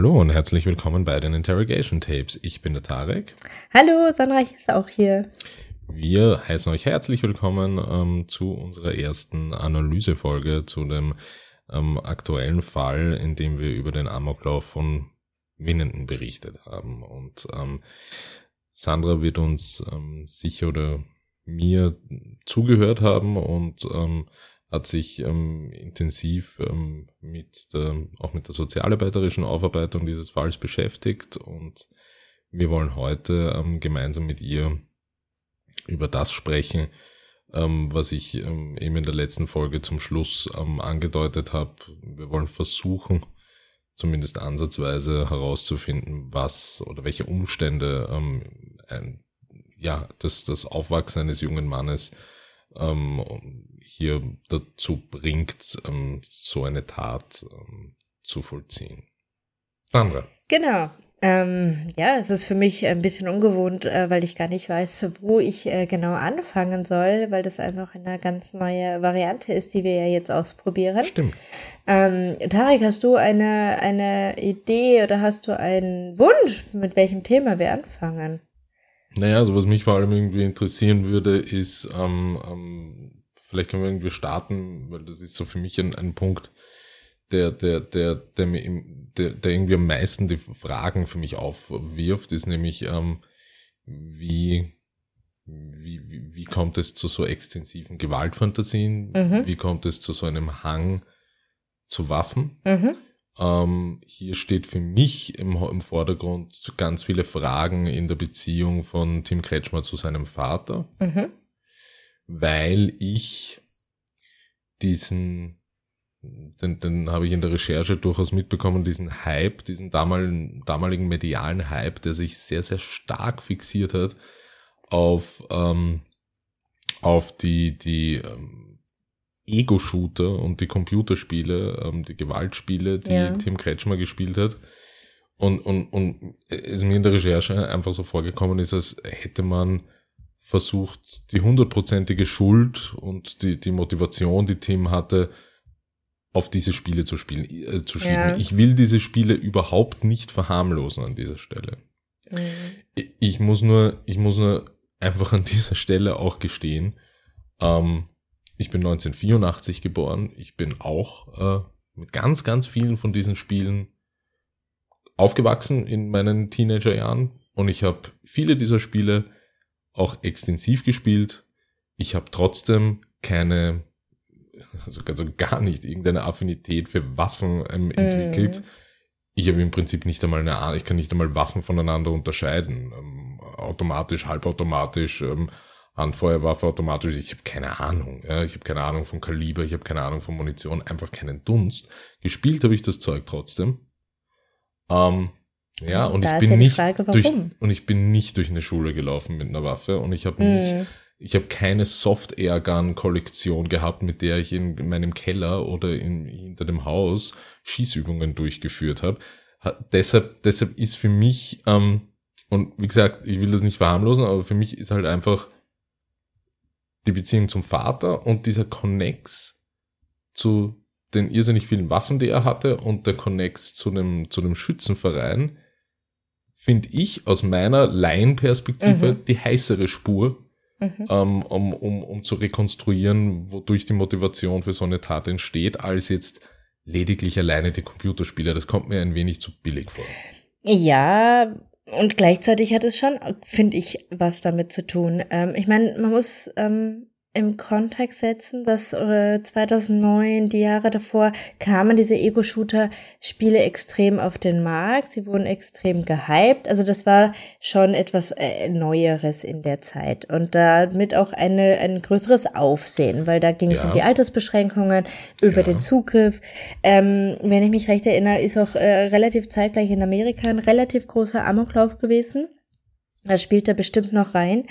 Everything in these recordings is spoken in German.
Hallo und herzlich willkommen bei den Interrogation Tapes. Ich bin der Tarek. Hallo, Sandra ist auch hier. Wir heißen euch herzlich willkommen ähm, zu unserer ersten Analysefolge zu dem ähm, aktuellen Fall, in dem wir über den Amoklauf von Winnenden berichtet haben. Und ähm, Sandra wird uns ähm, sicher oder mir zugehört haben und ähm, hat sich ähm, intensiv ähm, mit der, auch mit der sozialarbeiterischen Aufarbeitung dieses Falls beschäftigt und wir wollen heute ähm, gemeinsam mit ihr über das sprechen, ähm, was ich ähm, eben in der letzten Folge zum Schluss ähm, angedeutet habe. Wir wollen versuchen, zumindest ansatzweise herauszufinden, was oder welche Umstände ein, ja, das, das Aufwachsen eines jungen Mannes ähm, hier dazu bringt, ähm, so eine Tat ähm, zu vollziehen. Sandra. Genau. Ähm, ja, es ist für mich ein bisschen ungewohnt, äh, weil ich gar nicht weiß, wo ich äh, genau anfangen soll, weil das einfach eine ganz neue Variante ist, die wir ja jetzt ausprobieren. Stimmt. Ähm, Tarek, hast du eine, eine Idee oder hast du einen Wunsch, mit welchem Thema wir anfangen? Naja, also was mich vor allem irgendwie interessieren würde, ist, ähm, ähm, vielleicht können wir irgendwie starten, weil das ist so für mich ein, ein Punkt, der, der, der, der mir im, der, der irgendwie am meisten die Fragen für mich aufwirft, ist nämlich, ähm, wie, wie, wie, wie kommt es zu so extensiven Gewaltfantasien? Mhm. Wie kommt es zu so einem Hang zu Waffen? Mhm. Ähm, hier steht für mich im, im Vordergrund ganz viele Fragen in der Beziehung von Tim Kretschmer zu seinem Vater, mhm. weil ich diesen, den, den habe ich in der Recherche durchaus mitbekommen, diesen Hype, diesen damaligen, damaligen medialen Hype, der sich sehr, sehr stark fixiert hat auf, ähm, auf die, die ähm, Ego-Shooter und die Computerspiele, ähm, die Gewaltspiele, die ja. Tim Kretschmer gespielt hat. Und, und, und es mir in der Recherche einfach so vorgekommen ist, als hätte man versucht, die hundertprozentige Schuld und die, die Motivation, die Tim hatte, auf diese Spiele zu spielen, äh, zu schieben. Ja. Ich will diese Spiele überhaupt nicht verharmlosen an dieser Stelle. Mhm. Ich, ich, muss nur, ich muss nur einfach an dieser Stelle auch gestehen, ähm, ich bin 1984 geboren. Ich bin auch äh, mit ganz, ganz vielen von diesen Spielen aufgewachsen in meinen Teenagerjahren. Und ich habe viele dieser Spiele auch extensiv gespielt. Ich habe trotzdem keine, also, also gar nicht irgendeine Affinität für Waffen ähm, entwickelt. Mm. Ich habe im Prinzip nicht einmal eine Ahnung, ich kann nicht einmal Waffen voneinander unterscheiden. Ähm, automatisch, halbautomatisch, ähm, Handfeuerwaffe automatisch, ich habe keine Ahnung. Ja, ich habe keine Ahnung vom Kaliber, ich habe keine Ahnung von Munition, einfach keinen Dunst. Gespielt habe ich das Zeug trotzdem. Ähm, ja, und da ich bin ja nicht Frage, durch und ich bin nicht durch eine Schule gelaufen mit einer Waffe und ich habe mm. nicht ich habe keine Soft Air Gun Kollektion gehabt, mit der ich in meinem Keller oder in, hinter dem Haus Schießübungen durchgeführt habe. Deshalb, deshalb ist für mich, ähm, und wie gesagt, ich will das nicht verharmlosen, aber für mich ist halt einfach die Beziehung zum Vater und dieser Connex zu den irrsinnig vielen Waffen, die er hatte und der Connex zu dem, zu dem Schützenverein, finde ich aus meiner Laienperspektive mhm. die heißere Spur, mhm. ähm, um, um, um zu rekonstruieren, wodurch die Motivation für so eine Tat entsteht, als jetzt lediglich alleine die Computerspiele. Das kommt mir ein wenig zu billig vor. Ja, und gleichzeitig hat es schon, finde ich, was damit zu tun. Ähm, ich meine, man muss ähm, im Kontext setzen, dass äh, 2009, die Jahre davor, kamen diese Ego-Shooter-Spiele extrem auf den Markt. Sie wurden extrem gehypt. Also das war schon etwas äh, Neueres in der Zeit und damit auch eine, ein größeres Aufsehen, weil da ging es ja. um die Altersbeschränkungen, über ja. den Zugriff. Ähm, wenn ich mich recht erinnere, ist auch äh, relativ zeitgleich in Amerika ein relativ großer Amoklauf gewesen. Da spielt er bestimmt noch rein.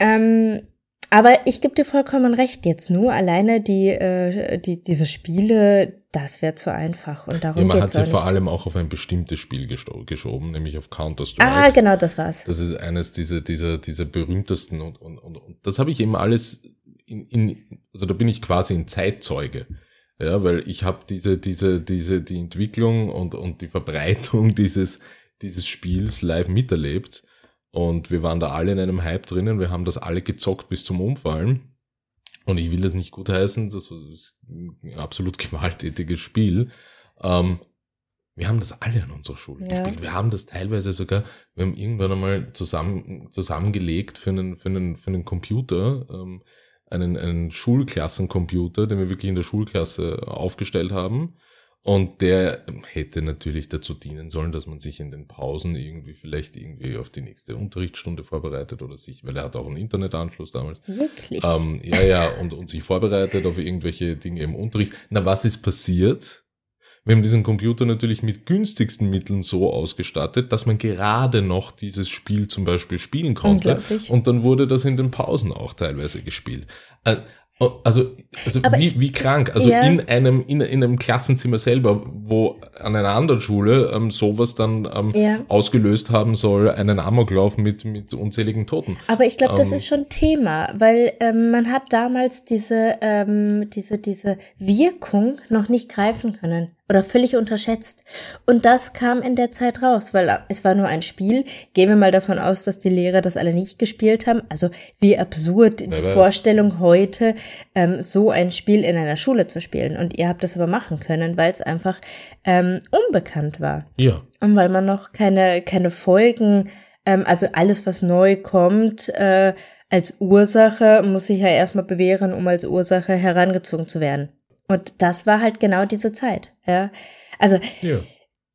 Ähm, aber ich gebe dir vollkommen recht, jetzt nur alleine die, äh, die diese Spiele, das wäre zu einfach. Und darum ja, man hat sie vor allem auch auf ein bestimmtes Spiel geschoben, nämlich auf Counter-Strike. Ah, genau, das war's. Das ist eines dieser, dieser, dieser berühmtesten und, und, und, und das habe ich eben alles in, in, also da bin ich quasi ein Zeitzeuge. Ja, weil ich habe diese, diese, diese, die Entwicklung und, und die Verbreitung dieses, dieses Spiels live miterlebt. Und wir waren da alle in einem Hype drinnen. Wir haben das alle gezockt bis zum Umfallen. Und ich will das nicht gutheißen, das war ein absolut gewalttätiges Spiel. Ähm, wir haben das alle in unserer Schule ja. gespielt. Wir haben das teilweise sogar, wir haben irgendwann einmal zusammen, zusammengelegt für einen, für einen, für einen Computer, ähm, einen, einen Schulklassencomputer, den wir wirklich in der Schulklasse aufgestellt haben. Und der hätte natürlich dazu dienen sollen, dass man sich in den Pausen irgendwie vielleicht irgendwie auf die nächste Unterrichtsstunde vorbereitet oder sich, weil er hat auch einen Internetanschluss damals. Wirklich? Ähm, ja, ja, und, und sich vorbereitet auf irgendwelche Dinge im Unterricht. Na, was ist passiert? Wir haben diesen Computer natürlich mit günstigsten Mitteln so ausgestattet, dass man gerade noch dieses Spiel zum Beispiel spielen konnte. Und dann wurde das in den Pausen auch teilweise gespielt. Oh, also, also wie, wie krank. Also ja. in einem in, in einem Klassenzimmer selber, wo an einer anderen Schule ähm, sowas dann ähm, ja. ausgelöst haben soll, einen Amoklauf mit mit unzähligen Toten. Aber ich glaube, ähm, das ist schon Thema, weil ähm, man hat damals diese ähm, diese diese Wirkung noch nicht greifen können oder völlig unterschätzt. Und das kam in der Zeit raus, weil es war nur ein Spiel. Gehen wir mal davon aus, dass die Lehrer das alle nicht gespielt haben. Also wie absurd die Vorstellung heute, ähm, so ein Spiel in einer Schule zu spielen. Und ihr habt das aber machen können, weil es einfach ähm, unbekannt war. Ja. Und weil man noch keine, keine Folgen, ähm, also alles, was neu kommt, äh, als Ursache muss sich ja erstmal bewähren, um als Ursache herangezogen zu werden. Und das war halt genau diese Zeit. Ja. Also ja.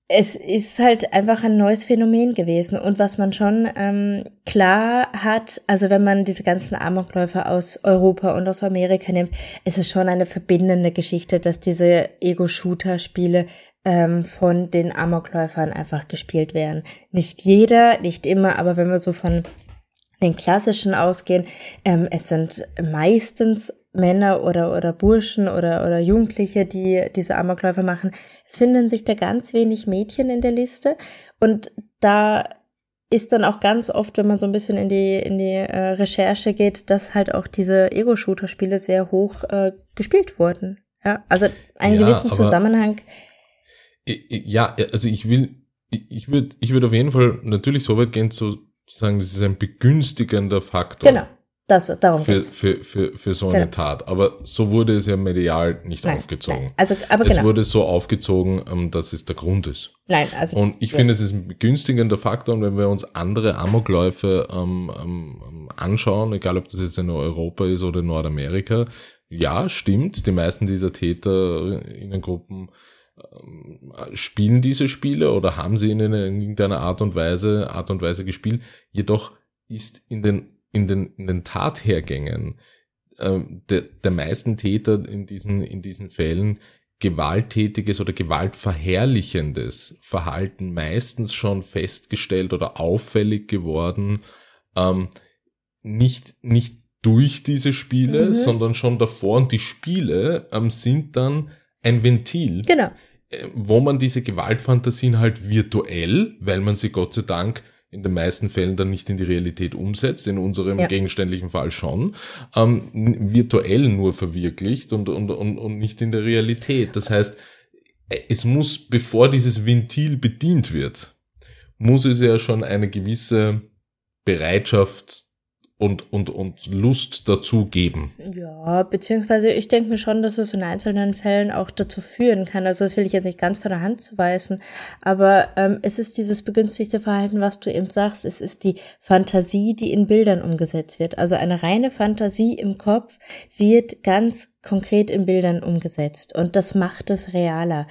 es ist halt einfach ein neues Phänomen gewesen. Und was man schon ähm, klar hat, also wenn man diese ganzen Amokläufer aus Europa und aus Amerika nimmt, ist es schon eine verbindende Geschichte, dass diese Ego-Shooter-Spiele ähm, von den Amokläufern einfach gespielt werden. Nicht jeder, nicht immer, aber wenn wir so von den klassischen ausgehen, ähm, es sind meistens Männer oder, oder Burschen oder, oder Jugendliche, die diese Amokläufe machen. Es finden sich da ganz wenig Mädchen in der Liste und da ist dann auch ganz oft, wenn man so ein bisschen in die, in die äh, Recherche geht, dass halt auch diese Ego-Shooter-Spiele sehr hoch äh, gespielt wurden. Ja, also einen ja, gewissen Zusammenhang. Ja, also ich will, ich würde, ich würde auf jeden Fall natürlich so weit gehen zu sagen, das ist ein begünstigender Faktor. Genau. Das, darum für, für, für, für so eine genau. Tat. Aber so wurde es ja medial nicht nein, aufgezogen. Nein. Also, aber es genau. wurde so aufgezogen, ähm, dass es der Grund ist. Nein, also. Und ich ja. finde, es ist ein begünstigender Faktor. Und wenn wir uns andere Amokläufe ähm, ähm, anschauen, egal ob das jetzt in Europa ist oder in Nordamerika, ja, stimmt. Die meisten dieser Täter in den Gruppen ähm, spielen diese Spiele oder haben sie in irgendeiner Art und Weise, Art und Weise gespielt. Jedoch ist in den in den, in den Tathergängen äh, der, der meisten Täter in diesen, in diesen Fällen gewalttätiges oder gewaltverherrlichendes Verhalten meistens schon festgestellt oder auffällig geworden, ähm, nicht, nicht durch diese Spiele, mhm. sondern schon davor. Und die Spiele ähm, sind dann ein Ventil. Genau. Äh, wo man diese Gewaltfantasien halt virtuell, weil man sie Gott sei Dank in den meisten Fällen dann nicht in die Realität umsetzt, in unserem ja. gegenständlichen Fall schon, ähm, virtuell nur verwirklicht und, und, und, und nicht in der Realität. Das heißt, es muss, bevor dieses Ventil bedient wird, muss es ja schon eine gewisse Bereitschaft und, und, und Lust dazu geben. Ja, beziehungsweise ich denke mir schon, dass es in einzelnen Fällen auch dazu führen kann. Also das will ich jetzt nicht ganz von der Hand zu weisen, aber ähm, es ist dieses begünstigte Verhalten, was du eben sagst. Es ist die Fantasie, die in Bildern umgesetzt wird. Also eine reine Fantasie im Kopf wird ganz konkret in Bildern umgesetzt und das macht es realer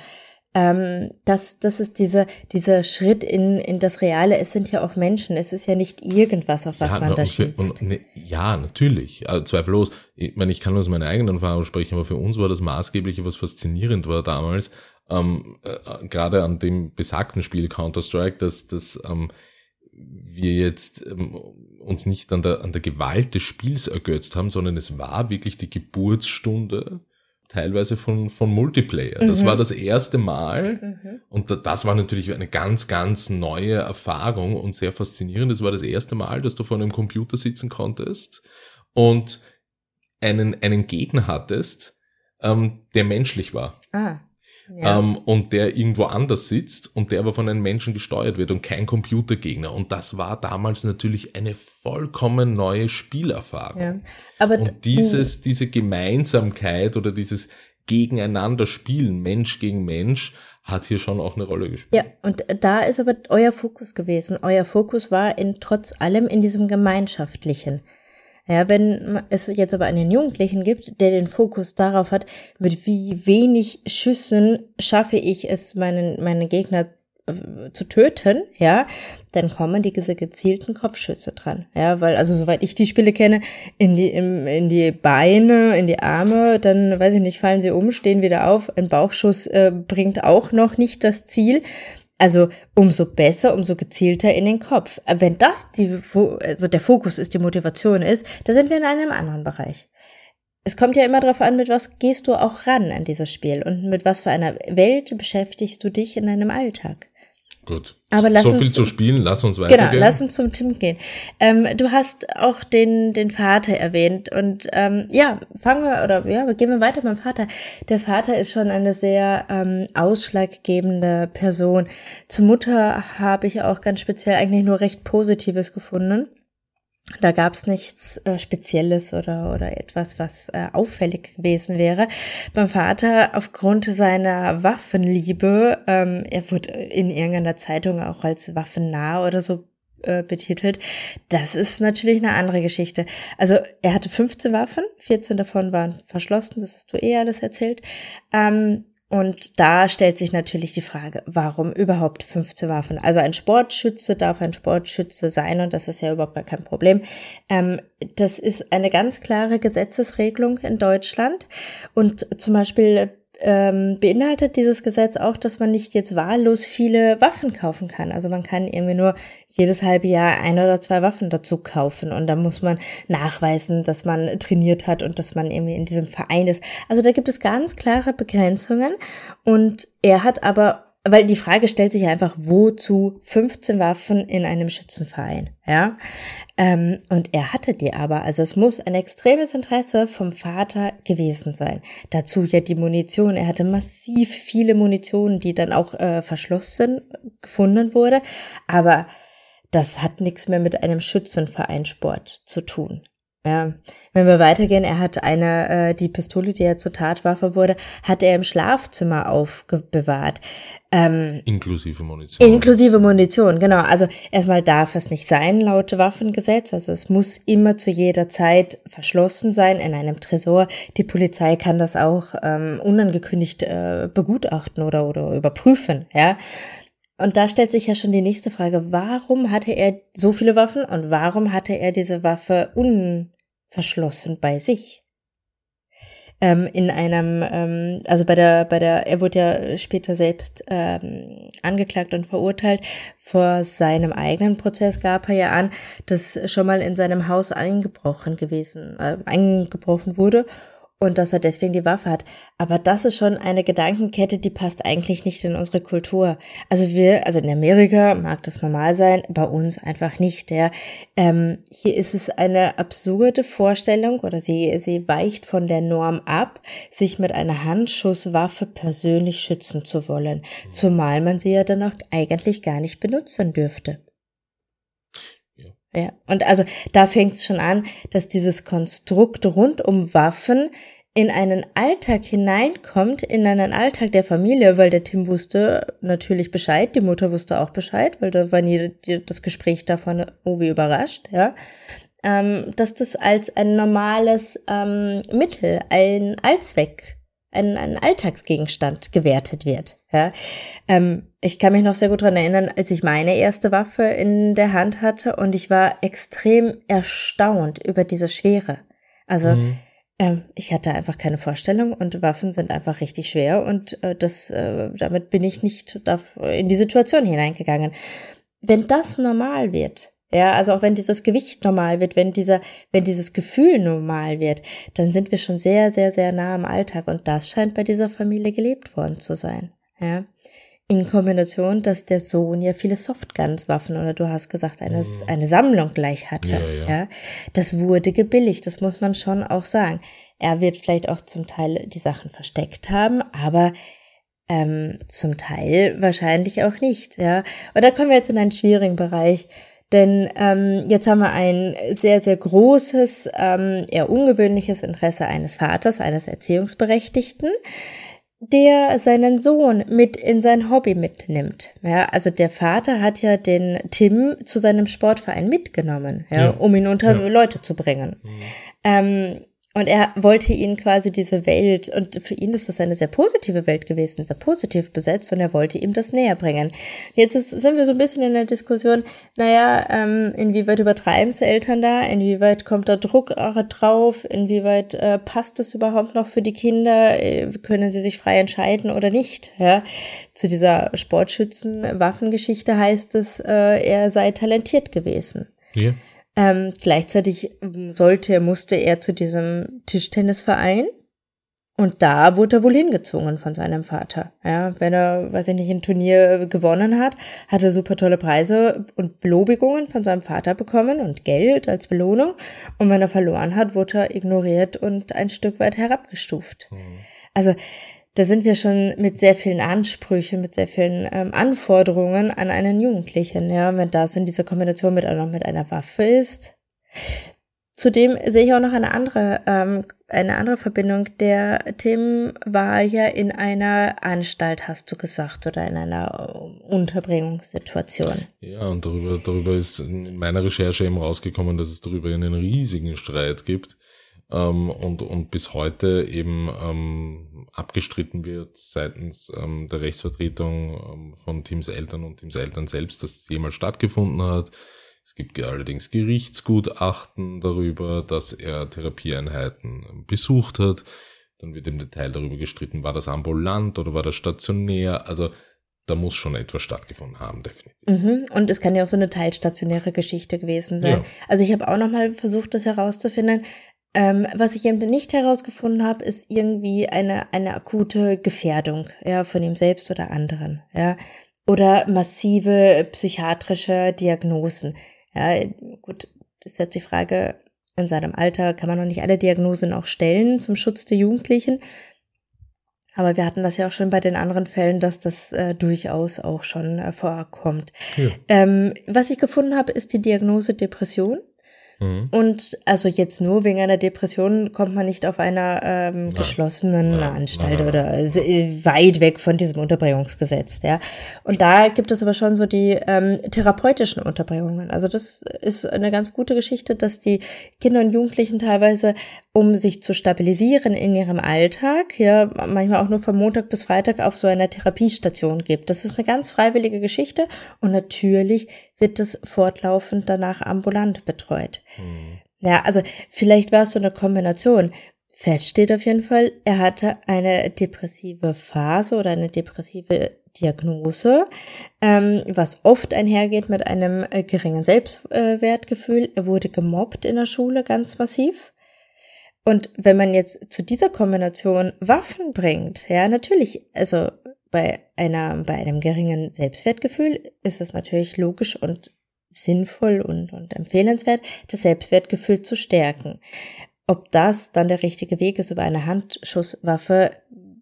ähm, das, das ist dieser, dieser Schritt in, in das Reale. Es sind ja auch Menschen. Es ist ja nicht irgendwas, auf was ja, man da schießt. Ne, ja, natürlich. Also, zweifellos. Ich meine, ich kann aus meiner eigenen Erfahrung sprechen, aber für uns war das Maßgebliche, was faszinierend war damals, ähm, äh, gerade an dem besagten Spiel Counter-Strike, dass, dass ähm, wir jetzt ähm, uns nicht an der, an der Gewalt des Spiels ergötzt haben, sondern es war wirklich die Geburtsstunde teilweise von, von Multiplayer. Mhm. Das war das erste Mal mhm. und das war natürlich eine ganz, ganz neue Erfahrung und sehr faszinierend. Das war das erste Mal, dass du vor einem Computer sitzen konntest und einen, einen Gegner hattest, ähm, der menschlich war. Ah. Ja. Ähm, und der irgendwo anders sitzt und der aber von einem Menschen gesteuert wird und kein Computergegner. Und das war damals natürlich eine vollkommen neue Spielerfahrung. Ja. Aber und dieses, diese Gemeinsamkeit oder dieses Gegeneinander spielen, Mensch gegen Mensch, hat hier schon auch eine Rolle gespielt. Ja, und da ist aber euer Fokus gewesen. Euer Fokus war in trotz allem in diesem Gemeinschaftlichen. Ja, wenn es jetzt aber einen Jugendlichen gibt, der den Fokus darauf hat, mit wie wenig Schüssen schaffe ich es, meinen, meine Gegner äh, zu töten, ja, dann kommen diese gezielten Kopfschüsse dran, ja, weil also soweit ich die Spiele kenne, in die im, in die Beine, in die Arme, dann weiß ich nicht, fallen sie um, stehen wieder auf, ein Bauchschuss äh, bringt auch noch nicht das Ziel, also umso besser, umso gezielter in den Kopf. Wenn das die, also der Fokus ist, die Motivation ist, da sind wir in einem anderen Bereich. Es kommt ja immer darauf an, mit was gehst du auch ran an dieses Spiel und mit was für einer Welt beschäftigst du dich in deinem Alltag. Gut. Aber lass so uns, viel zu spielen, lass uns weitergehen. Genau, lass uns zum Tim gehen. Ähm, du hast auch den, den Vater erwähnt und ähm, ja, fangen wir oder ja, gehen wir weiter beim Vater. Der Vater ist schon eine sehr ähm, ausschlaggebende Person. Zur Mutter habe ich auch ganz speziell eigentlich nur recht Positives gefunden. Da gab es nichts äh, Spezielles oder, oder etwas, was äh, auffällig gewesen wäre. Beim Vater, aufgrund seiner Waffenliebe, ähm, er wurde in irgendeiner Zeitung auch als waffennah oder so äh, betitelt. Das ist natürlich eine andere Geschichte. Also er hatte 15 Waffen, 14 davon waren verschlossen, das hast du eh alles erzählt. Ähm, und da stellt sich natürlich die Frage, warum überhaupt 15 Waffen? Also ein Sportschütze darf ein Sportschütze sein und das ist ja überhaupt gar kein Problem. Ähm, das ist eine ganz klare Gesetzesregelung in Deutschland und zum Beispiel ähm, beinhaltet dieses Gesetz auch, dass man nicht jetzt wahllos viele Waffen kaufen kann. Also man kann irgendwie nur jedes halbe Jahr ein oder zwei Waffen dazu kaufen und da muss man nachweisen, dass man trainiert hat und dass man irgendwie in diesem Verein ist. Also da gibt es ganz klare Begrenzungen und er hat aber weil die Frage stellt sich einfach, wozu 15 Waffen in einem Schützenverein, ja? Ähm, und er hatte die aber, also es muss ein extremes Interesse vom Vater gewesen sein. Dazu ja die Munition, er hatte massiv viele Munition, die dann auch äh, verschlossen gefunden wurde, aber das hat nichts mehr mit einem Schützenvereinsport zu tun. Ja, wenn wir weitergehen, er hat eine, äh, die Pistole, die er zur Tatwaffe wurde, hat er im Schlafzimmer aufbewahrt. Ähm, inklusive Munition. Inklusive Munition, genau. Also erstmal darf es nicht sein, laut Waffengesetz. Also es muss immer zu jeder Zeit verschlossen sein in einem Tresor. Die Polizei kann das auch ähm, unangekündigt äh, begutachten oder, oder überprüfen, ja. Und da stellt sich ja schon die nächste Frage, warum hatte er so viele Waffen und warum hatte er diese Waffe un verschlossen bei sich. Ähm, in einem, ähm, also bei der, bei der, er wurde ja später selbst ähm, angeklagt und verurteilt. Vor seinem eigenen Prozess gab er ja an, dass schon mal in seinem Haus eingebrochen gewesen, äh, eingebrochen wurde und dass er deswegen die Waffe hat. Aber das ist schon eine Gedankenkette, die passt eigentlich nicht in unsere Kultur. Also wir, also in Amerika mag das normal sein, bei uns einfach nicht. Ja. Ähm, hier ist es eine absurde Vorstellung oder sie, sie weicht von der Norm ab, sich mit einer Handschusswaffe persönlich schützen zu wollen. Zumal man sie ja dann auch eigentlich gar nicht benutzen dürfte. Ja, und also da fängt es schon an, dass dieses Konstrukt rund um Waffen in einen Alltag hineinkommt, in einen Alltag der Familie, weil der Tim wusste natürlich Bescheid, die Mutter wusste auch Bescheid, weil da war nie das Gespräch davon, oh wie überrascht, ja, ähm, dass das als ein normales ähm, Mittel, ein Allzweck ein, ein Alltagsgegenstand gewertet wird. Ja? Ähm, ich kann mich noch sehr gut dran erinnern, als ich meine erste Waffe in der Hand hatte und ich war extrem erstaunt über diese Schwere. Also mhm. ähm, ich hatte einfach keine Vorstellung und Waffen sind einfach richtig schwer und äh, das, äh, damit bin ich nicht in die Situation hineingegangen. Wenn das normal wird, ja, also auch wenn dieses Gewicht normal wird, wenn dieser, wenn dieses Gefühl normal wird, dann sind wir schon sehr, sehr, sehr nah am Alltag und das scheint bei dieser Familie gelebt worden zu sein. Ja. in Kombination, dass der Sohn ja viele Softguns-Waffen oder du hast gesagt, eine, mhm. eine Sammlung gleich hatte. Ja, ja. ja, das wurde gebilligt, das muss man schon auch sagen. Er wird vielleicht auch zum Teil die Sachen versteckt haben, aber ähm, zum Teil wahrscheinlich auch nicht. Ja, und da kommen wir jetzt in einen schwierigen Bereich. Denn ähm, jetzt haben wir ein sehr, sehr großes, ähm, eher ungewöhnliches Interesse eines Vaters, eines Erziehungsberechtigten, der seinen Sohn mit in sein Hobby mitnimmt. Ja, also der Vater hat ja den Tim zu seinem Sportverein mitgenommen, ja, ja. um ihn unter ja. Leute zu bringen. Mhm. Ähm, und er wollte ihn quasi diese Welt, und für ihn ist das eine sehr positive Welt gewesen, sehr positiv besetzt, und er wollte ihm das näher bringen. Jetzt ist, sind wir so ein bisschen in der Diskussion, naja, ähm, inwieweit übertreiben es Eltern da, inwieweit kommt da Druck drauf, inwieweit äh, passt das überhaupt noch für die Kinder, äh, können sie sich frei entscheiden oder nicht. Ja? Zu dieser Sportschützen-Waffengeschichte heißt es, äh, er sei talentiert gewesen. Ja. Ähm, gleichzeitig ähm, sollte, musste er zu diesem Tischtennisverein. Und da wurde er wohl hingezwungen von seinem Vater. Ja, wenn er, weiß ich nicht, ein Turnier gewonnen hat, hat er super tolle Preise und Belobigungen von seinem Vater bekommen und Geld als Belohnung. Und wenn er verloren hat, wurde er ignoriert und ein Stück weit herabgestuft. Mhm. Also, da sind wir schon mit sehr vielen Ansprüchen, mit sehr vielen ähm, Anforderungen an einen Jugendlichen. Ja, wenn das in dieser Kombination mit, noch mit einer Waffe ist. Zudem sehe ich auch noch eine andere, ähm, eine andere Verbindung. Der Tim war ja in einer Anstalt, hast du gesagt, oder in einer äh, Unterbringungssituation. Ja, und darüber, darüber ist in meiner Recherche eben rausgekommen, dass es darüber einen riesigen Streit gibt ähm, und, und bis heute eben ähm, abgestritten wird seitens ähm, der Rechtsvertretung ähm, von Teams Eltern und Teams Eltern selbst, dass es jemals stattgefunden hat. Es gibt allerdings Gerichtsgutachten darüber, dass er Therapieeinheiten besucht hat. Dann wird im Detail darüber gestritten, war das ambulant oder war das stationär. Also da muss schon etwas stattgefunden haben, definitiv. Mhm. Und es kann ja auch so eine teilstationäre Geschichte gewesen sein. Ja. Also ich habe auch nochmal versucht, das herauszufinden. Ähm, was ich eben nicht herausgefunden habe, ist irgendwie eine, eine akute Gefährdung, ja, von ihm selbst oder anderen, ja. Oder massive psychiatrische Diagnosen. Ja, gut, das ist jetzt die Frage, in seinem Alter kann man noch nicht alle Diagnosen auch stellen zum Schutz der Jugendlichen. Aber wir hatten das ja auch schon bei den anderen Fällen, dass das äh, durchaus auch schon äh, vorkommt. Ja. Ähm, was ich gefunden habe, ist die Diagnose Depression. Mhm. Und also jetzt nur wegen einer Depression kommt man nicht auf einer ähm, geschlossenen nein, Anstalt nein, oder äh, weit weg von diesem Unterbringungsgesetz, ja. Und da gibt es aber schon so die ähm, therapeutischen Unterbringungen. Also das ist eine ganz gute Geschichte, dass die Kinder und Jugendlichen teilweise, um sich zu stabilisieren in ihrem Alltag, ja, manchmal auch nur von Montag bis Freitag auf so einer Therapiestation gibt. Das ist eine ganz freiwillige Geschichte und natürlich wird das fortlaufend danach ambulant betreut. Mhm. Ja, also vielleicht war es so eine Kombination. Fest steht auf jeden Fall, er hatte eine depressive Phase oder eine depressive Diagnose, ähm, was oft einhergeht mit einem äh, geringen Selbstwertgefühl. Er wurde gemobbt in der Schule ganz massiv. Und wenn man jetzt zu dieser Kombination Waffen bringt, ja, natürlich, also bei einer, bei einem geringen Selbstwertgefühl ist es natürlich logisch und sinnvoll und, und empfehlenswert, das Selbstwertgefühl zu stärken. Ob das dann der richtige Weg ist über eine Handschusswaffe,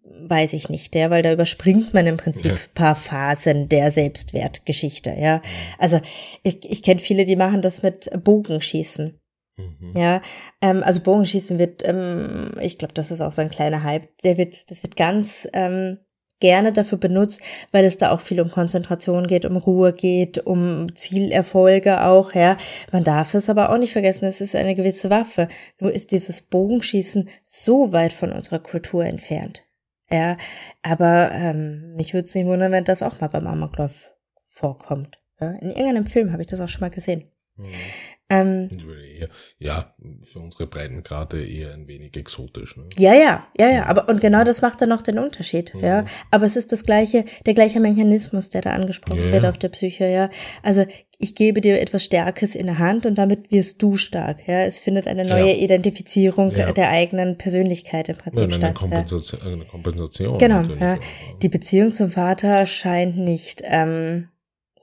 weiß ich nicht, ja, weil da überspringt man im Prinzip ja. paar Phasen der Selbstwertgeschichte, ja. Also ich, ich kenne viele, die machen das mit Bogenschießen. Mhm. Ja, ähm, also Bogenschießen wird, ähm, ich glaube, das ist auch so ein kleiner Hype. Der wird, das wird ganz ähm, gerne dafür benutzt, weil es da auch viel um Konzentration geht, um Ruhe geht, um Zielerfolge auch, ja. Man darf es aber auch nicht vergessen, es ist eine gewisse Waffe. Nur ist dieses Bogenschießen so weit von unserer Kultur entfernt. Ja, aber ähm, mich würde es nicht wundern, wenn das auch mal beim Amoklauf vorkommt. Ja? In irgendeinem Film habe ich das auch schon mal gesehen. Mhm. Ähm, ja, für unsere Breitengrade eher ein wenig exotisch. Ne? ja, ja, ja, ja, aber und genau das macht dann noch den Unterschied, ja. Aber es ist das gleiche, der gleiche Mechanismus, der da angesprochen Ja, wird auf der Psyche, ja. Also ich gebe dir etwas Starkes in der Hand und damit wirst du stark, ja. Es findet eine neue Ja. Identifizierung Ja. der eigenen Persönlichkeit im Prinzip eine, statt. Kompensation, eine Kompensation. Genau, ja. auch? Die Beziehung zum Vater scheint nicht ähm,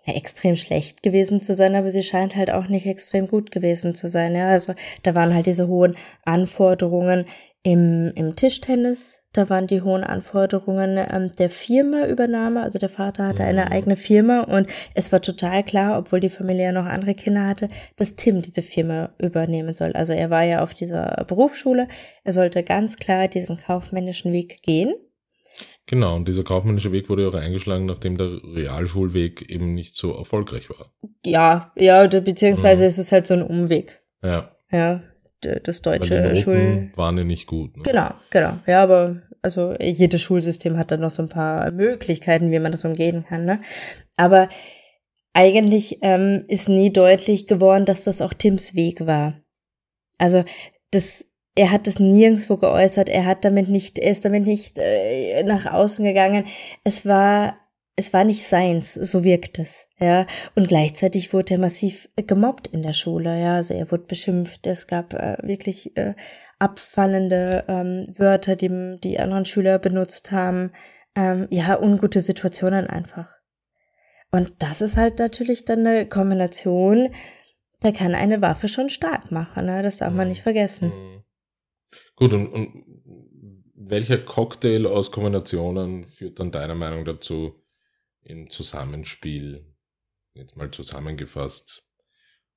ja, extrem schlecht gewesen zu sein, aber sie scheint halt auch nicht extrem gut gewesen zu sein. Ja, also da waren halt diese hohen Anforderungen im, im Tischtennis, da waren die hohen Anforderungen ähm, der Firmaübernahme. Also der Vater hatte eine Mhm. eigene Firma und es war total klar, obwohl die Familie ja noch andere Kinder hatte, dass Tim diese Firma übernehmen soll. Also er war ja auf dieser Berufsschule, er sollte ganz klar diesen kaufmännischen Weg gehen. Genau, und dieser kaufmännische Weg wurde ja auch eingeschlagen, nachdem der Realschulweg eben nicht so erfolgreich war. Ja, ja, oder beziehungsweise Mhm. ist es halt so ein Umweg. Ja, Ja, das weil die deutsche Noten Schul. waren ja nicht gut. Ne? Genau, genau. Ja, aber also jedes Schulsystem hat dann noch so ein paar Möglichkeiten, wie man das umgehen kann, ne? Aber eigentlich ähm, ist nie deutlich geworden, dass das auch Tims Weg war. Also das, er hat das nirgendwo geäußert, er hat damit nicht, er ist damit nicht äh, nach außen gegangen. Es war, es war nicht seins, so wirkt es, ja. Und gleichzeitig wurde er massiv gemobbt in der Schule, ja. Also er wurde beschimpft, es gab äh, wirklich äh, abfallende ähm, Wörter, die die anderen Schüler benutzt haben. Ähm, ja, ungute Situationen einfach. Und das ist halt natürlich dann eine Kombination, da kann eine Waffe schon stark machen, ne? das darf man nicht vergessen. Gut, und, und welcher Cocktail aus Kombinationen führt dann deiner Meinung dazu im Zusammenspiel, jetzt mal zusammengefasst,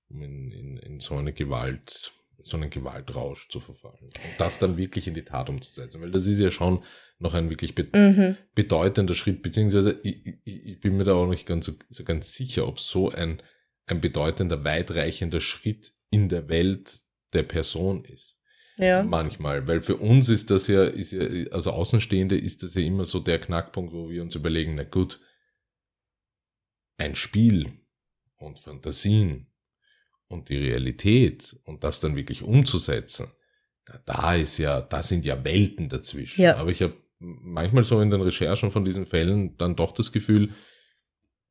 um in, in, in so eine Gewalt, so einen Gewaltrausch zu verfallen und das dann wirklich in die Tat umzusetzen, weil das ist ja schon noch ein wirklich be Mhm. bedeutender Schritt, beziehungsweise ich, ich, ich bin mir da auch nicht ganz so, so ganz sicher, ob so ein, ein bedeutender, weitreichender Schritt in der Welt der Person ist. Ja. Manchmal, weil für uns ist das ja, ist ja, also Außenstehende ist das ja immer so der Knackpunkt, wo wir uns überlegen, na gut, ein Spiel und Fantasien und die Realität und das dann wirklich umzusetzen, na, da ist ja, da sind ja Welten dazwischen. Ja. Aber ich habe manchmal so in den Recherchen von diesen Fällen dann doch das Gefühl,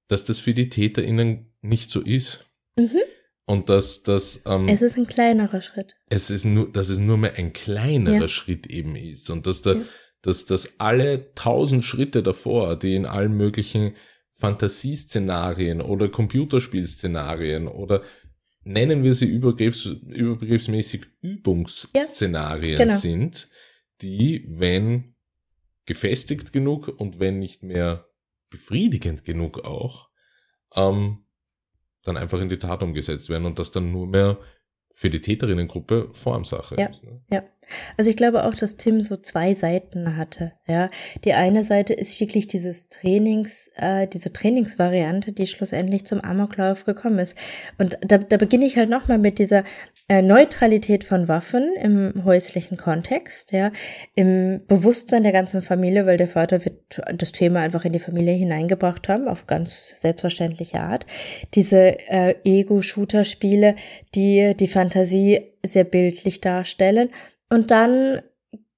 dass das für die TäterInnen nicht so ist. Mhm. Und dass das ähm, Es ist ein kleinerer Schritt. es ist nur, dass es nur mehr ein kleinerer Ja. Schritt eben ist und dass da, Ja. dass, dass alle tausend Schritte davor, die in allen möglichen Fantasieszenarien oder Computerspielszenarien oder nennen wir sie übergriffs, übergriffsmäßig Übungsszenarien genau. sind, die, wenn gefestigt genug und wenn nicht mehr befriedigend genug auch, ähm, dann einfach in die Tat umgesetzt werden und das dann nur mehr für die Täterinnengruppe Formsache Ja. ist. Ne? Also ich glaube auch, dass Tim so zwei Seiten hatte. Ja, die eine Seite ist wirklich dieses Trainings, äh, diese Trainingsvariante, die schlussendlich zum Amoklauf gekommen ist. Und da, da beginne ich halt nochmal mit dieser äh, Neutralität von Waffen im häuslichen Kontext, ja, im Bewusstsein der ganzen Familie, weil der Vater wird das Thema einfach in die Familie hineingebracht haben, auf ganz selbstverständliche Art. Diese äh, Ego-Shooter-Spiele, die die Fantasie sehr bildlich darstellen. Und dann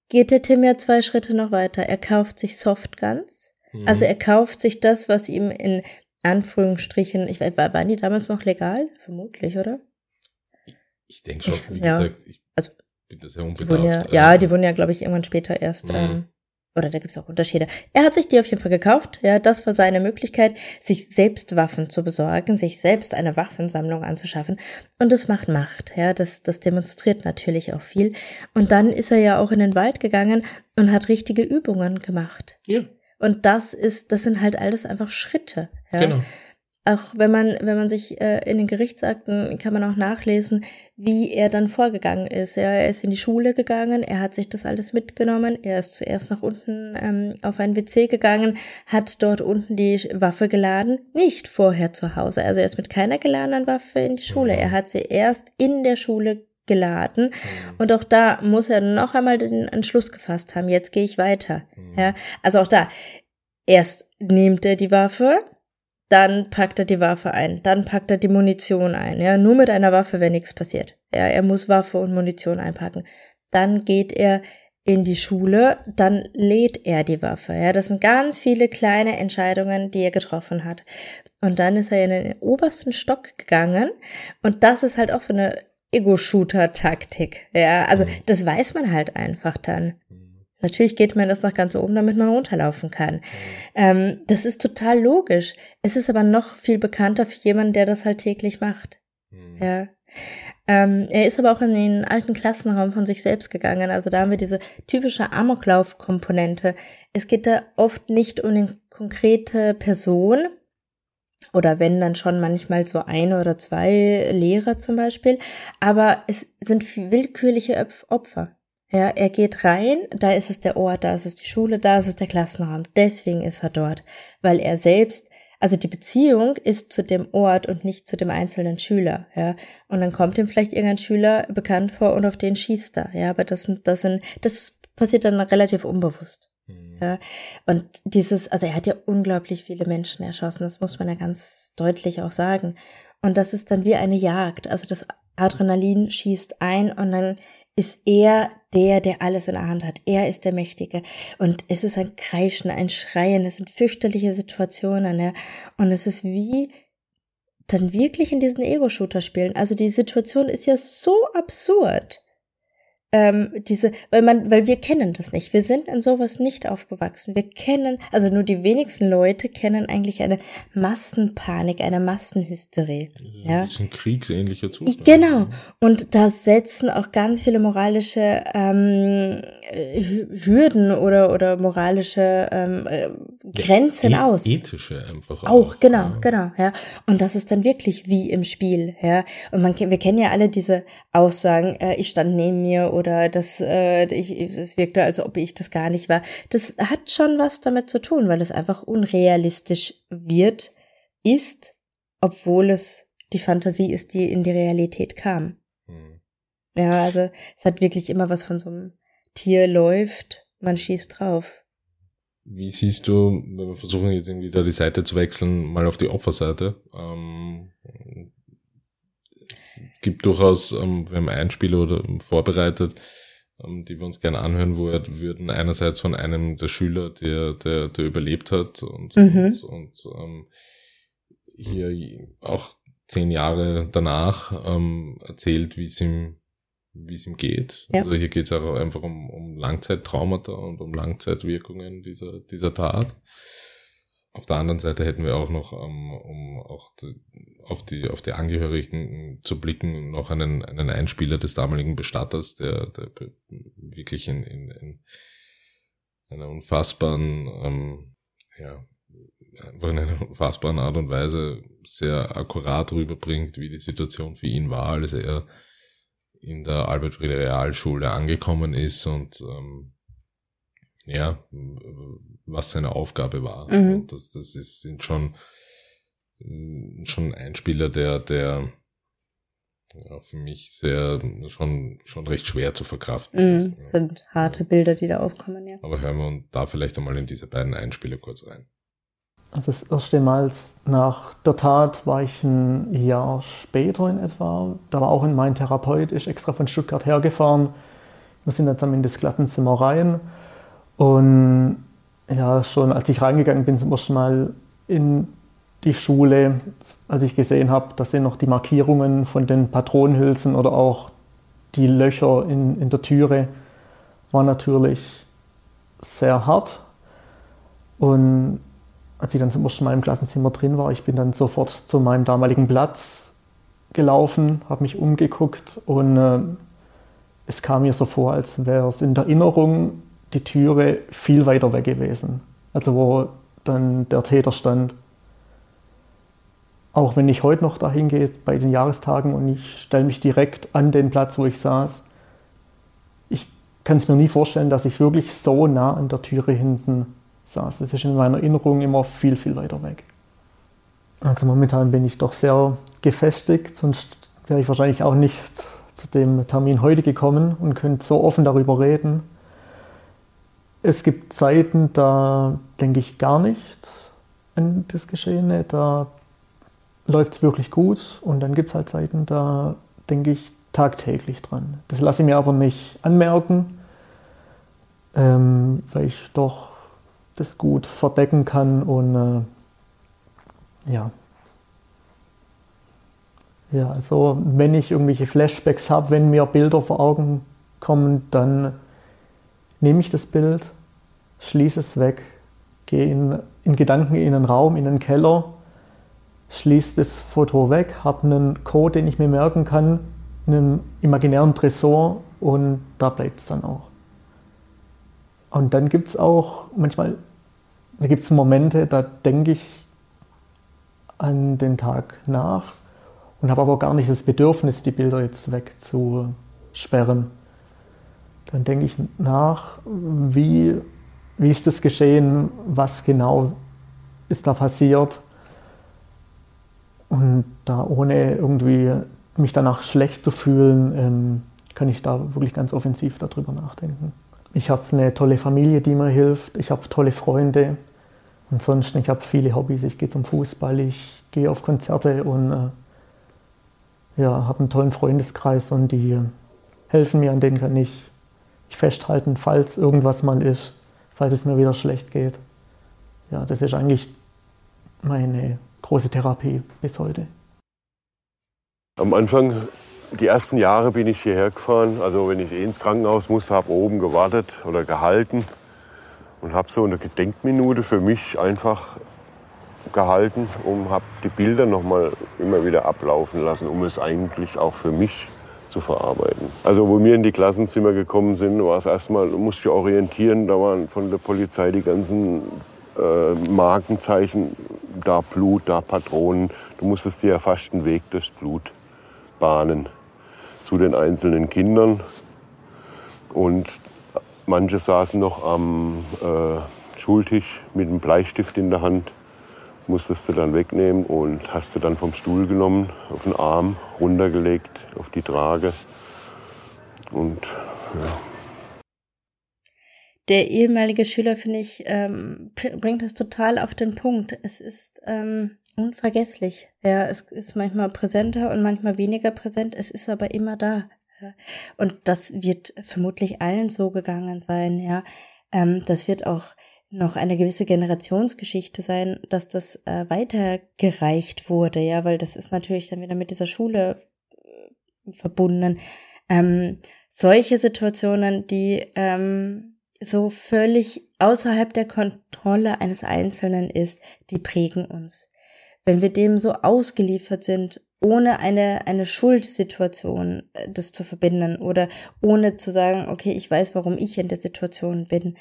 geht der Tim ja zwei Schritte noch weiter. Er kauft sich Softguns. Mhm. Also er kauft sich das, was ihm in Anführungsstrichen, ich weiß, war- waren die damals noch legal? Vermutlich, oder? ich denke schon, wie Ja. gesagt, ich Also, bin da sehr Die unbedarft. wurden ja, äh, ja, die wurden ja, glaube ich, irgendwann später erst, Mhm. ähm, oder da gibt's auch Unterschiede. Er hat sich die auf jeden Fall gekauft. Ja, das war seine Möglichkeit, sich selbst Waffen zu besorgen, sich selbst eine Waffensammlung anzuschaffen. Und das macht Macht. Ja, das, das demonstriert natürlich auch viel. Und dann ist er ja auch in den Wald gegangen und hat richtige Übungen gemacht. ja, Und das ist, das sind halt alles einfach Schritte. Ja? genau. Auch wenn man, wenn man sich äh, in den Gerichtsakten kann man auch nachlesen, wie er dann vorgegangen ist. Er ist in die Schule gegangen, er hat sich das alles mitgenommen, er ist zuerst nach unten ähm, auf ein WC gegangen, hat dort unten die Waffe geladen, nicht vorher zu Hause. Also er ist mit keiner geladenen Waffe in die Schule. Mhm. Er hat sie erst in der Schule geladen. Und auch da muss er noch einmal den Entschluss gefasst haben, jetzt gehe ich weiter. Mhm. Ja, also auch da, erst nimmt er die Waffe, dann packt er die Waffe ein, dann packt er die Munition ein. Ja, nur mit einer Waffe wäre nichts passiert. Ja, er muss Waffe und Munition einpacken. Dann geht er in die Schule, dann lädt er die Waffe. Ja, das sind ganz viele kleine Entscheidungen, die er getroffen hat. Und dann ist er in den obersten Stock gegangen. Und das ist halt auch so eine Ego-Shooter-Taktik. Ja, also mhm. das weiß man halt einfach dann. Mhm. Natürlich geht man das noch ganz oben, damit man runterlaufen kann. Mhm. Ähm, das ist total logisch. Es ist aber noch viel bekannter für jemanden, der das halt täglich macht. Ja. Ähm, er ist aber auch in den alten Klassenraum von sich selbst gegangen. Also da haben wir diese typische Amoklauf-Komponente. Es geht da oft nicht um eine konkrete Person, oder wenn dann schon manchmal so eine oder zwei Lehrer zum Beispiel, aber es sind willkürliche Opfer. Ja, er geht rein, da ist es der Ort, da ist es die Schule, da ist es der Klassenraum. Deswegen ist er dort, weil er selbst also die Beziehung ist zu dem Ort und nicht zu dem einzelnen Schüler, ja. Und dann kommt ihm vielleicht irgendein Schüler bekannt vor und auf den schießt er, ja. Aber das, das sind, das passiert dann relativ unbewusst. Mhm. Ja. Und dieses, also er hat ja unglaublich viele Menschen erschossen, das muss man ja ganz deutlich auch sagen. Und das ist dann wie eine Jagd. Also das Adrenalin schießt ein und dann ist er der, der alles in der Hand hat. Er ist der Mächtige. Und es ist ein Kreischen, ein Schreien, es sind fürchterliche Situationen. Ja? Und es ist wie dann wirklich in diesen Ego-Shooter spielen. Also die Situation ist ja so absurd ähm, diese, weil man, weil wir kennen das nicht. Wir sind in sowas nicht aufgewachsen. Wir kennen, also nur die wenigsten Leute kennen eigentlich eine Massenpanik, eine Massenhysterie. Ja, das ist ein kriegsähnlicher Zustand. Genau. Und da setzen auch ganz viele moralische ähm, Hürden oder oder moralische ähm, äh, Grenzen ja, e aus. Ethische einfach auch. Auch genau, ja. genau. Ja. Und das ist dann wirklich wie im Spiel. Ja. Und man, wir kennen ja alle diese Aussagen. Äh, ich stand neben mir oder das, äh, ich, es wirkte, als ob ich das gar nicht war. Das hat schon was damit zu tun, weil es einfach unrealistisch wird, ist, obwohl es die Fantasie ist, die in die Realität kam. Hm. Ja, also es hat wirklich immer was von so einem Tier läuft, man schießt drauf. Wie siehst du, wenn wir versuchen jetzt irgendwie da die Seite zu wechseln, mal auf die Opferseite? Ähm, gibt durchaus, ähm, wir haben Einspieler oder vorbereitet, ähm, die wir uns gerne anhören, wo wir würden einerseits von einem der Schüler, der, der, der überlebt hat und, mhm. und, und ähm, hier auch zehn Jahre danach ähm, erzählt, wie es ihm wie es ihm geht. Ja. Also hier geht es auch einfach um, um Langzeittraumata und um Langzeitwirkungen dieser, dieser Tat. Auf der anderen Seite hätten wir auch noch, um, ähm, um auch auf die, auf die Angehörigen zu blicken, noch einen, einen Einspieler des damaligen Bestatters, der, der wirklich in, in, in einer unfassbaren, ähm, ja, einfach in einer unfassbaren Art und Weise sehr akkurat rüberbringt, wie die Situation für ihn war, als er in der Albert Friede Realschule angekommen ist und ähm, ja, was seine Aufgabe war. Mhm. Und das, das ist, sind schon, schon ein Spieler, der, der ja, für mich sehr, schon, schon recht schwer zu verkraften mhm, ist. Das sind harte ja. Bilder, die da aufkommen, ja. Aber hören wir uns da vielleicht einmal in diese beiden Einspiele kurz rein. Also das erste Mal nach der Tat war ich ein Jahr später in etwa. Da war auch mein Therapeut, ist extra von Stuttgart hergefahren. Wir sind dann zusammen in das Klassenzimmer rein und ja, schon als ich reingegangen bin zum ersten Mal in die Schule, als ich gesehen habe, da sind noch die Markierungen von den Patronenhülsen oder auch die Löcher in, in der Türe, war natürlich sehr hart. Und als ich dann zum ersten Mal im Klassenzimmer drin war, ich bin dann sofort zu meinem damaligen Platz gelaufen, habe mich umgeguckt und äh, es kam mir so vor, als wäre es in der Erinnerung die Türe viel weiter weg gewesen. Also wo dann der Täter stand. Auch wenn ich heute noch dahin gehe bei den Jahrestagen und ich stelle mich direkt an den Platz, wo ich saß, ich kann es mir nie vorstellen, dass ich wirklich so nah an der Türe hinten saß. Das ist in meiner Erinnerung immer viel, viel weiter weg. Also momentan bin ich doch sehr gefestigt, sonst wäre ich wahrscheinlich auch nicht zu dem Termin heute gekommen und könnte so offen darüber reden. Es gibt Zeiten, da denke ich gar nicht. an das Geschehene, da läuft es wirklich gut und dann gibt es halt Zeiten, da denke ich tagtäglich dran. Das lasse ich mir aber nicht anmerken, ähm, weil ich doch das gut verdecken kann und äh, ja. Ja, also wenn ich irgendwelche Flashbacks habe, wenn mir Bilder vor Augen kommen, dann nehme ich das Bild, schließe es weg, gehe in, in Gedanken in einen Raum, in einen Keller, schließe das Foto weg, habe einen Code, den ich mir merken kann, in einem imaginären Tresor und da bleibt es dann auch. Und dann gibt es auch manchmal, da gibt es Momente, da denke ich an den Tag nach und habe aber gar nicht das Bedürfnis, die Bilder jetzt wegzusperren. Dann denke ich nach, wie, wie ist das geschehen, was genau ist da passiert. Und da ohne irgendwie mich danach schlecht zu fühlen, ähm, kann ich da wirklich ganz offensiv darüber nachdenken. Ich habe eine tolle Familie, die mir hilft. Ich habe tolle Freunde. Ansonsten, ich habe viele Hobbys. Ich gehe zum Fußball, ich gehe auf Konzerte und äh, ja, habe einen tollen Freundeskreis und die helfen mir, an denen kann ich, ich festhalten, falls irgendwas mal ist, falls es mir wieder schlecht geht. Ja, das ist eigentlich meine große Therapie bis heute. Am Anfang, die ersten Jahre bin ich hierher gefahren. Also wenn ich eh ins Krankenhaus musste, habe oben gewartet oder gehalten und habe so eine Gedenkminute für mich einfach gehalten und habe die Bilder noch mal immer wieder ablaufen lassen, um es eigentlich auch für mich zu verarbeiten. Also wo wir in die Klassenzimmer gekommen sind, war es erstmal, du musst dich orientieren, da waren von der Polizei die ganzen äh, Markenzeichen, da Blut, da Patronen. Du musstest dir ja fast einen Weg durchs Blut bahnen zu den einzelnen Kindern. Und manche saßen noch am äh, Schultisch mit einem Bleistift in der Hand. Musstest du dann wegnehmen und hast du dann vom Stuhl genommen, auf den Arm runtergelegt, auf die Trage. Und ja. Der ehemalige Schüler, finde ich, ähm, bringt das total auf den Punkt. Es ist ähm, unvergesslich. Ja, es ist manchmal präsenter und manchmal weniger präsent. Es ist aber immer da. Ja. Und das wird vermutlich allen so gegangen sein. Ja, ähm, das wird auch noch eine gewisse Generationsgeschichte sein, dass das äh, weitergereicht wurde. Ja, weil das ist natürlich dann wieder mit dieser Schule äh, verbunden. Ähm, solche Situationen, die ähm, so völlig außerhalb der Kontrolle eines Einzelnen ist, die prägen uns wenn wir dem so ausgeliefert sind, ohne eine, eine Schuldsituation äh, das zu verbinden oder ohne zu sagen, okay, ich weiß, warum ich in der Situation bin,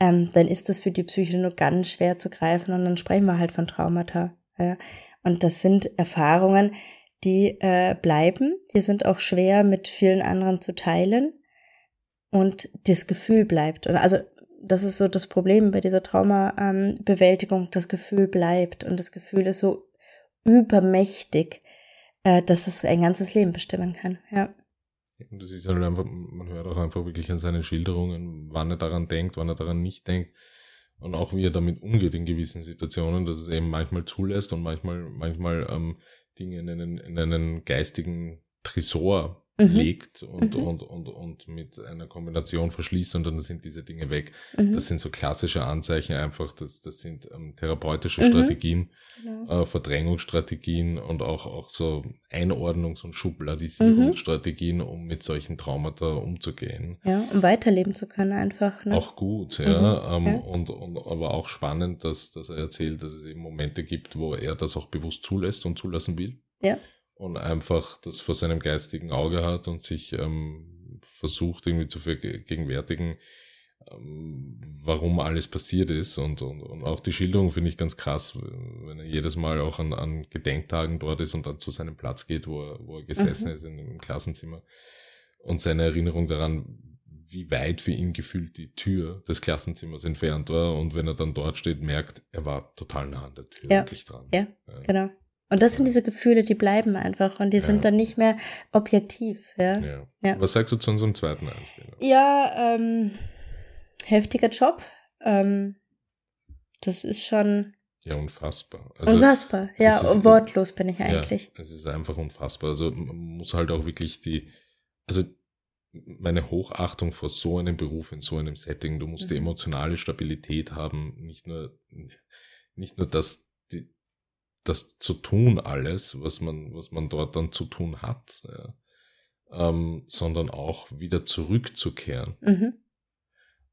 ähm, dann ist das für die Psyche nur ganz schwer zu greifen und dann sprechen wir halt von Traumata. Ja. Und das sind Erfahrungen, die äh, bleiben, die sind auch schwer mit vielen anderen zu teilen und das Gefühl bleibt. Also das ist so das Problem bei dieser Traumabewältigung, ähm, das Gefühl bleibt und das Gefühl ist so übermächtig, äh, dass es ein ganzes Leben bestimmen kann. Ja. Das ist halt einfach, man hört auch einfach wirklich an seinen Schilderungen, wann er daran denkt, wann er daran nicht denkt. Und auch wie er damit umgeht in gewissen Situationen, dass es eben manchmal zulässt und manchmal, manchmal ähm, Dinge in einen, in einen geistigen Tresor mhm. legt und, mhm. und, und, und mit einer Kombination verschließt und dann sind diese Dinge weg. Mhm. Das sind so klassische Anzeichen einfach, das, das sind ähm, therapeutische mhm. Strategien, genau. äh, Verdrängungsstrategien und auch, auch so Einordnungs- und Schubladisierungsstrategien, mhm. um mit solchen Traumata umzugehen. Ja, um weiterleben zu können einfach. Ne? Auch gut, ja, mhm. ähm, ja. Und, und aber auch spannend, dass, dass er erzählt, dass es eben Momente gibt, wo er das auch bewusst zulässt und zulassen will. Ja und einfach das vor seinem geistigen Auge hat und sich ähm, versucht irgendwie zu vergegenwärtigen, ähm, warum alles passiert ist. Und, und, und auch die Schilderung finde ich ganz krass, wenn er jedes Mal auch an, an Gedenktagen dort ist und dann zu seinem Platz geht, wo er, wo er gesessen mhm. ist in, im Klassenzimmer. Und seine Erinnerung daran, wie weit für ihn gefühlt die Tür des Klassenzimmers entfernt war. Und wenn er dann dort steht, merkt, er war total nah an der Tür ja. wirklich dran. Ja, ja, genau. Und das sind diese Gefühle, die bleiben einfach und die ja. sind dann nicht mehr objektiv. Ja? ja. ja. Was sagst du zu unserem zweiten Einspieler? Ja, ähm, heftiger Job. Ähm, das ist schon Ja, unfassbar. Also, unfassbar, ja, ist, wortlos bin ich eigentlich. Ja, es ist einfach unfassbar. Also man muss halt auch wirklich die, also meine Hochachtung vor so einem Beruf in so einem Setting. Du musst mhm. die emotionale Stabilität haben, nicht nur, nicht nur das, die, das zu tun alles, was man, was man dort dann zu tun hat, ja, ähm, sondern auch wieder zurückzukehren, mhm.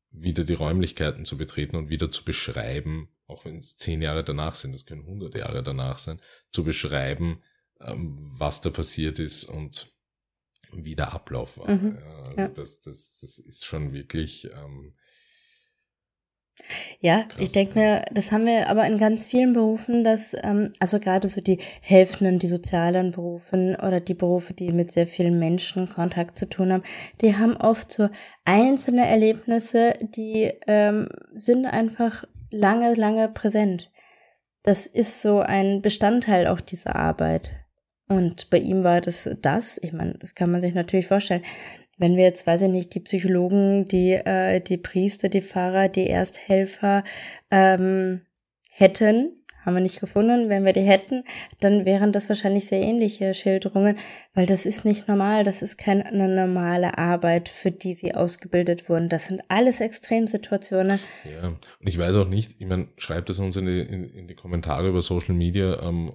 wieder die Räumlichkeiten zu betreten und wieder zu beschreiben, auch wenn es zehn Jahre danach sind, das können hundert Jahre danach sein, zu beschreiben, ähm, was da passiert ist und wie der Ablauf war. Mhm. Also ja. das, das, das ist schon wirklich. Ähm, ja, krass. ich denke mir, das haben wir aber in ganz vielen Berufen, dass, ähm, also gerade so die helfenden, die sozialen Berufen oder die Berufe, die mit sehr vielen Menschen Kontakt zu tun haben, die haben oft so einzelne Erlebnisse, die ähm, sind einfach lange, lange präsent. Das ist so ein Bestandteil auch dieser Arbeit. Und bei ihm war das das, ich meine, das kann man sich natürlich vorstellen. Wenn wir jetzt, weiß ich nicht, die Psychologen, die, äh, die Priester, die Pfarrer, die Ersthelfer ähm, hätten, haben wir nicht gefunden. Wenn wir die hätten, dann wären das wahrscheinlich sehr ähnliche Schilderungen, weil das ist nicht normal. Das ist keine normale Arbeit, für die sie ausgebildet wurden. Das sind alles Extremsituationen. Ja, und ich weiß auch nicht, ich meine, schreibt es uns in die, in, in die Kommentare über Social Media. Ähm,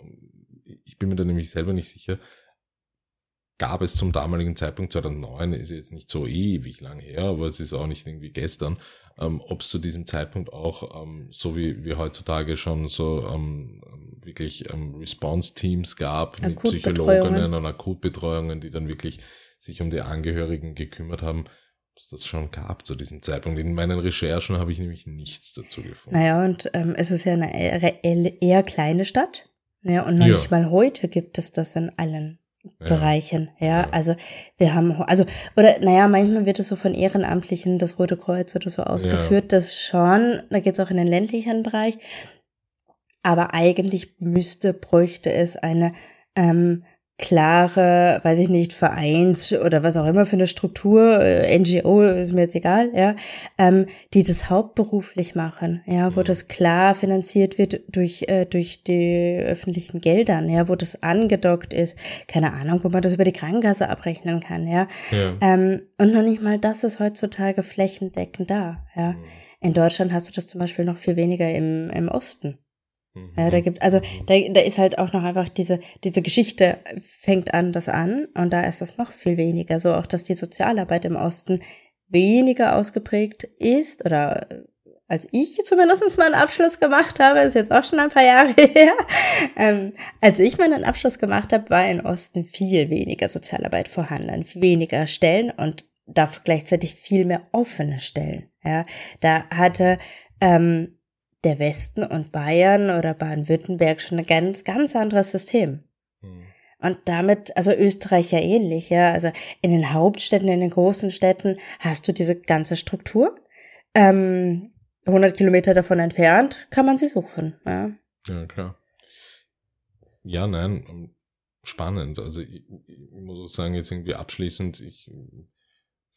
ich bin mir da nämlich selber nicht sicher, gab es zum damaligen Zeitpunkt 2009, ist jetzt nicht so ewig lang her, aber es ist auch nicht irgendwie gestern, ähm, ob es zu diesem Zeitpunkt auch, ähm, so wie wir heutzutage schon so ähm, wirklich ähm, Response-Teams gab mit Psychologinnen und Akutbetreuungen, die dann wirklich sich um die Angehörigen gekümmert haben, ob es das schon gab zu diesem Zeitpunkt. In meinen Recherchen habe ich nämlich nichts dazu gefunden. Naja, und ähm, es ist ja eine eher, eher kleine Stadt. Ja, und noch ja. nicht mal heute gibt es das in allen ja. Bereichen. Ja, ja, also wir haben, also, oder naja, manchmal wird es so von Ehrenamtlichen, das Rote Kreuz oder so ausgeführt, das schon, da geht es auch in den ländlichen Bereich. Aber eigentlich müsste, bräuchte es eine ähm, klare, weiß ich nicht, Vereins oder was auch immer für eine Struktur, äh, NGO, ist mir jetzt egal, ja, ähm, die das hauptberuflich machen, ja, wo mhm. das klar finanziert wird durch, äh, durch die öffentlichen Geldern, ja, wo das angedockt ist, keine Ahnung, wo man das über die Krankenkasse abrechnen kann, ja. ja. Ähm, und noch nicht mal das ist heutzutage flächendeckend da, ja. Mhm. In Deutschland hast du das zum Beispiel noch viel weniger im, im Osten. Mhm. Ja, da gibt, also mhm. da, da ist halt auch noch einfach diese, diese Geschichte fängt an, das an und da ist das noch viel weniger. So auch, dass die Sozialarbeit im Osten weniger ausgeprägt ist oder äh, als ich zumindest meinen Abschluss gemacht habe, ist jetzt auch schon ein paar Jahre her, ähm, als ich meinen Abschluss gemacht habe, war im Osten viel weniger Sozialarbeit vorhanden, weniger Stellen und dafür gleichzeitig viel mehr offene Stellen. Ja, da hatte ähm, der Westen und Bayern oder Baden-Württemberg schon ein ganz, ganz anderes System. Mhm. Und damit, also Österreich ja ähnlich, ja. Also in den Hauptstädten, in den großen Städten hast du diese ganze Struktur. Ähm, 100 Kilometer davon entfernt kann man sie suchen, ja. Ja, klar. Ja, nein, spannend. Also ich, ich muss auch sagen, jetzt irgendwie abschließend, ich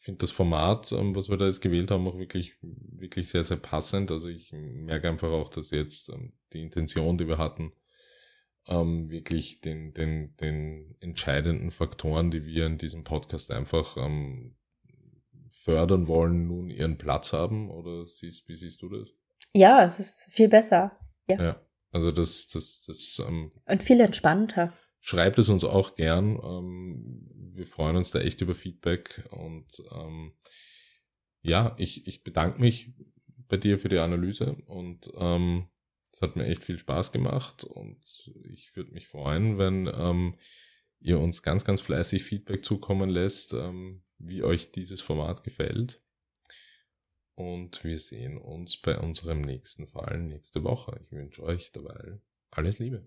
finde das Format, ähm, was wir da jetzt gewählt haben, auch wirklich, wirklich sehr, sehr passend. Also ich merke einfach auch, dass jetzt ähm, die Intention, die wir hatten, ähm, wirklich den, den, den entscheidenden Faktoren, die wir in diesem Podcast einfach fördern wollen, nun ihren Platz haben? Oder siehst, wie siehst du das? Ja, es ist viel besser. Ja. ja also das, das, das. Ähm, Und viel entspannter. Schreibt es uns auch gern. Ähm, wir freuen uns da echt über Feedback und ähm, ja, ich, ich bedanke mich bei dir für die Analyse und ähm, es hat mir echt viel Spaß gemacht und ich würde mich freuen, wenn ähm, ihr uns ganz, ganz fleißig Feedback zukommen lässt, ähm, wie euch dieses Format gefällt. Und wir sehen uns bei unserem nächsten Fall nächste Woche. Ich wünsche euch dabei alles Liebe.